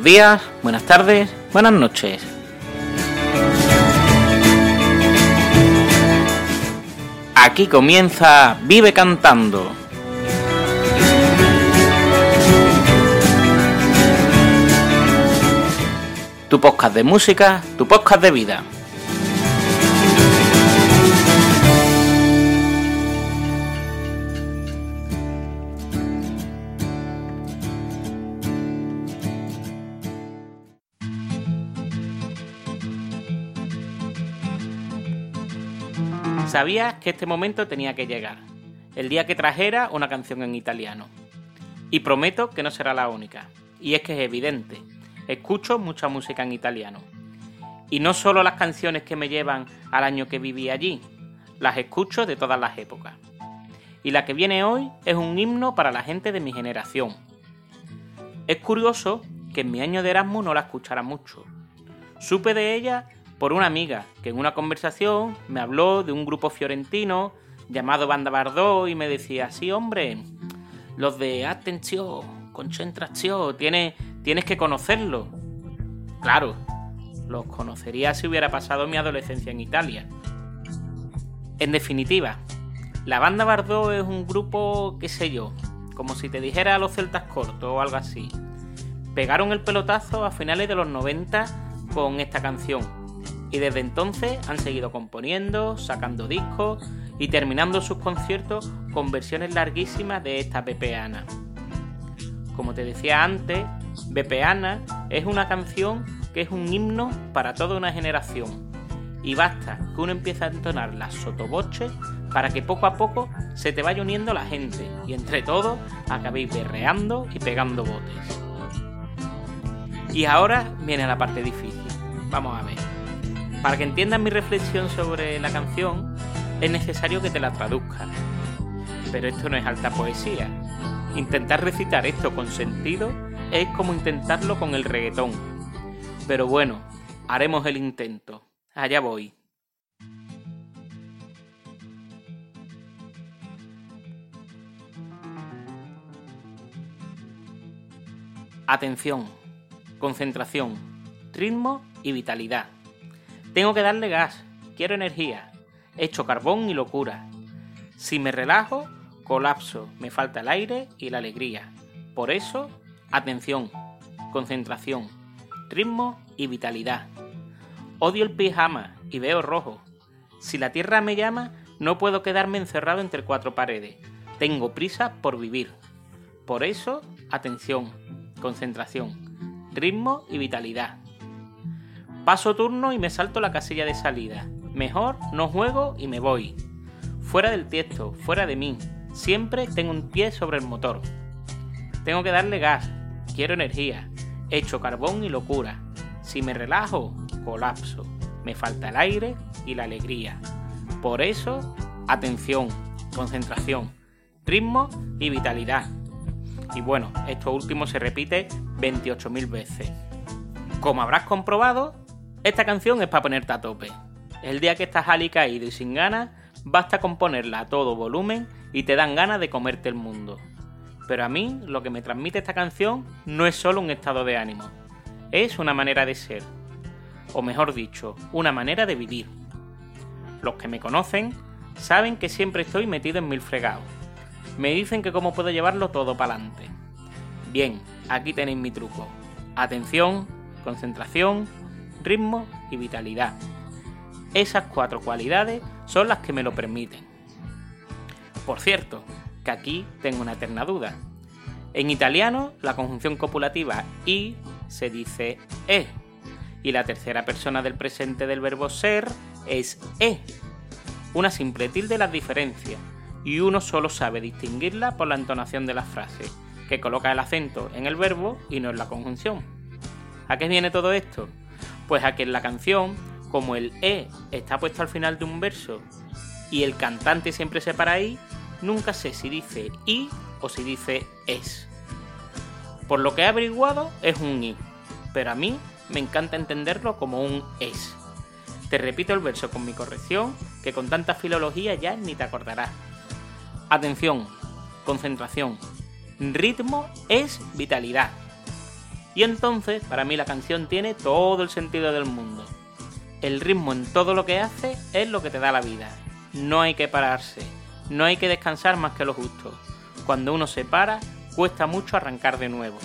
Buenos días, buenas tardes, buenas noches. Aquí comienza Vive Cantando. Tu podcast de música, tu podcast de vida. Sabías que este momento tenía que llegar, el día que trajera una canción en italiano. Y prometo que no será la única. Y es que es evidente, escucho mucha música en italiano. Y no solo las canciones que me llevan al año que viví allí, las escucho de todas las épocas. Y la que viene hoy es un himno para la gente de mi generación. Es curioso que en mi año de Erasmus no la escuchara mucho. Supe de ella por una amiga que en una conversación me habló de un grupo fiorentino llamado Banda Bardot y me decía, sí hombre, los de atención, concentración, tienes, tienes que conocerlos. Claro, los conocería si hubiera pasado mi adolescencia en Italia. En definitiva, la Banda Bardot es un grupo, qué sé yo, como si te dijera los celtas cortos o algo así. Pegaron el pelotazo a finales de los 90 con esta canción, y desde entonces han seguido componiendo, sacando discos y terminando sus conciertos con versiones larguísimas de esta Bepeana. Como te decía antes, Bepeana es una canción que es un himno para toda una generación y basta que uno empiece a entonar las sotoboches para que poco a poco se te vaya uniendo la gente y entre todos acabéis berreando y pegando botes. Y ahora viene la parte difícil. Vamos a ver. Para que entiendas mi reflexión sobre la canción, es necesario que te la traduzca. Pero esto no es alta poesía. Intentar recitar esto con sentido es como intentarlo con el reggaetón. Pero bueno, haremos el intento. Allá voy. Atención, concentración, ritmo y vitalidad. Tengo que darle gas, quiero energía, hecho carbón y locura. Si me relajo, colapso, me falta el aire y la alegría. Por eso, atención, concentración, ritmo y vitalidad. Odio el pijama y veo rojo. Si la tierra me llama, no puedo quedarme encerrado entre cuatro paredes. Tengo prisa por vivir. Por eso, atención, concentración, ritmo y vitalidad. Paso turno y me salto la casilla de salida. Mejor no juego y me voy. Fuera del tiesto, fuera de mí. Siempre tengo un pie sobre el motor. Tengo que darle gas. Quiero energía. Hecho carbón y locura. Si me relajo, colapso. Me falta el aire y la alegría. Por eso, atención, concentración, ritmo y vitalidad. Y bueno, esto último se repite 28.000 veces. Como habrás comprobado, esta canción es para ponerte a tope. El día que estás alicaído y sin ganas, basta con ponerla a todo volumen y te dan ganas de comerte el mundo. Pero a mí lo que me transmite esta canción no es solo un estado de ánimo, es una manera de ser. O mejor dicho, una manera de vivir. Los que me conocen saben que siempre estoy metido en mil fregados. Me dicen que cómo puedo llevarlo todo para adelante. Bien, aquí tenéis mi truco. Atención, concentración, ritmo y vitalidad. Esas cuatro cualidades son las que me lo permiten. Por cierto, que aquí tengo una eterna duda. En italiano, la conjunción copulativa i se dice e, y la tercera persona del presente del verbo ser es e. Una simple tilde las diferencia, y uno solo sabe distinguirla por la entonación de la frase, que coloca el acento en el verbo y no en la conjunción. ¿A qué viene todo esto? Pues a que en la canción, como el E está puesto al final de un verso y el cantante siempre se para ahí, nunca sé si dice I o si dice es. Por lo que he averiguado es un I, pero a mí me encanta entenderlo como un es. Te repito el verso con mi corrección, que con tanta filología ya ni te acordarás. Atención, concentración. Ritmo es vitalidad. Y entonces, para mí la canción tiene todo el sentido del mundo. El ritmo en todo lo que hace es lo que te da la vida. No hay que pararse, no hay que descansar más que lo justo. Cuando uno se para, cuesta mucho arrancar de nuevo.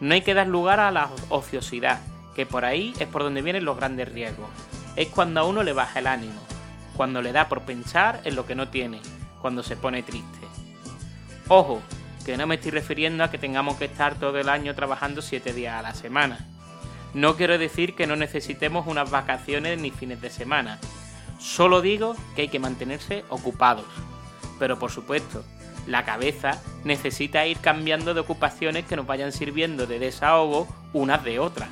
No hay que dar lugar a la ociosidad, que por ahí es por donde vienen los grandes riesgos. Es cuando a uno le baja el ánimo, cuando le da por pensar en lo que no tiene, cuando se pone triste. Ojo, que no me estoy refiriendo a que tengamos que estar todo el año trabajando 7 días a la semana. No quiero decir que no necesitemos unas vacaciones ni fines de semana. Solo digo que hay que mantenerse ocupados. Pero por supuesto, la cabeza necesita ir cambiando de ocupaciones que nos vayan sirviendo de desahogo unas de otras.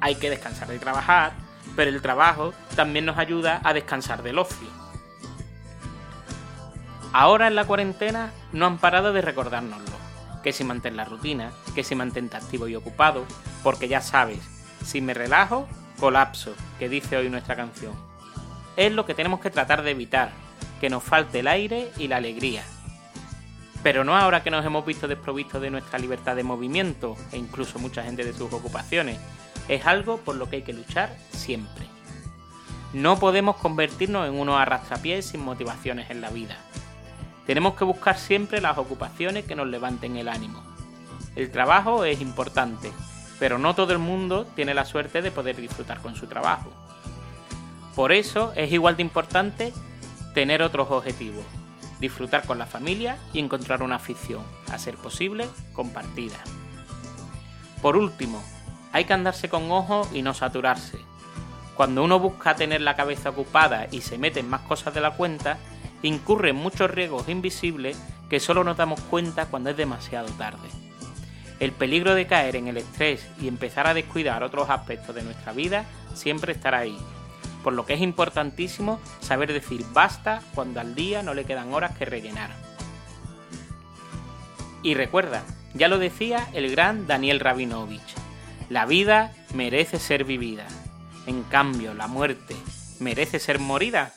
Hay que descansar de trabajar, pero el trabajo también nos ayuda a descansar del ocio. Ahora en la cuarentena no han parado de recordárnoslo. Que si mantén la rutina, que si mantente activo y ocupado, porque ya sabes, si me relajo, colapso, que dice hoy nuestra canción. Es lo que tenemos que tratar de evitar, que nos falte el aire y la alegría. Pero no ahora que nos hemos visto desprovistos de nuestra libertad de movimiento e incluso mucha gente de sus ocupaciones. Es algo por lo que hay que luchar siempre. No podemos convertirnos en unos arrastrapiés sin motivaciones en la vida. Tenemos que buscar siempre las ocupaciones que nos levanten el ánimo. El trabajo es importante, pero no todo el mundo tiene la suerte de poder disfrutar con su trabajo. Por eso es igual de importante tener otros objetivos, disfrutar con la familia y encontrar una afición, a ser posible, compartida. Por último, hay que andarse con ojo y no saturarse. Cuando uno busca tener la cabeza ocupada y se mete en más cosas de la cuenta, incurre en muchos riesgos invisibles que solo nos damos cuenta cuando es demasiado tarde. El peligro de caer en el estrés y empezar a descuidar otros aspectos de nuestra vida siempre estará ahí, por lo que es importantísimo saber decir basta cuando al día no le quedan horas que rellenar. Y recuerda, ya lo decía el gran Daniel Rabinovich, la vida merece ser vivida, en cambio la muerte merece ser morida.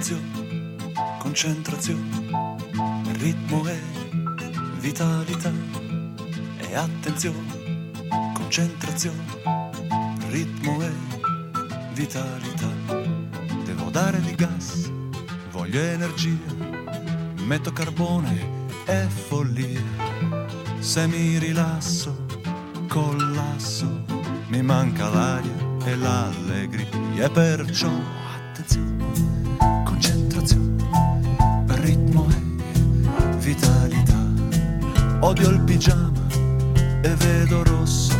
Attenzione, concentrazione, ritmo e vitalità. E attenzione, concentrazione, ritmo e vitalità. Devo dare di gas, voglio energia, metto carbone e follia. Se mi rilasso, collasso, mi manca l'aria e l'allegria, e perciò attenzione Odio il pigiama e vedo rosso.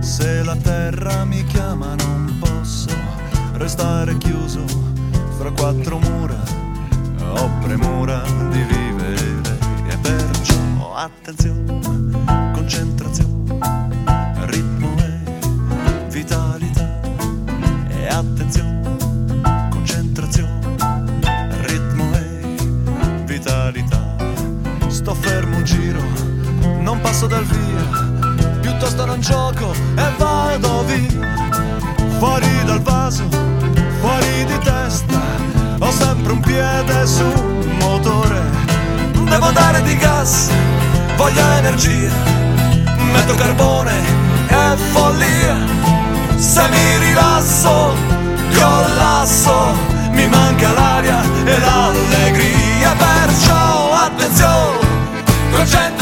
Se la terra mi chiama non posso restare chiuso fra quattro mura. Ho premura di vivere e perciò attenzione, concentrazione, ritmo e vitalità. E attenzione, non passo dal via, piuttosto non gioco e vado via. Fuori dal vaso, fuori di testa, ho sempre un piede sul motore. Devo dare di gas, voglio energia, metto carbone e follia. Se mi rilasso, collasso, mi manca l'aria e l'allegria, perciò attenzione, concentrazione.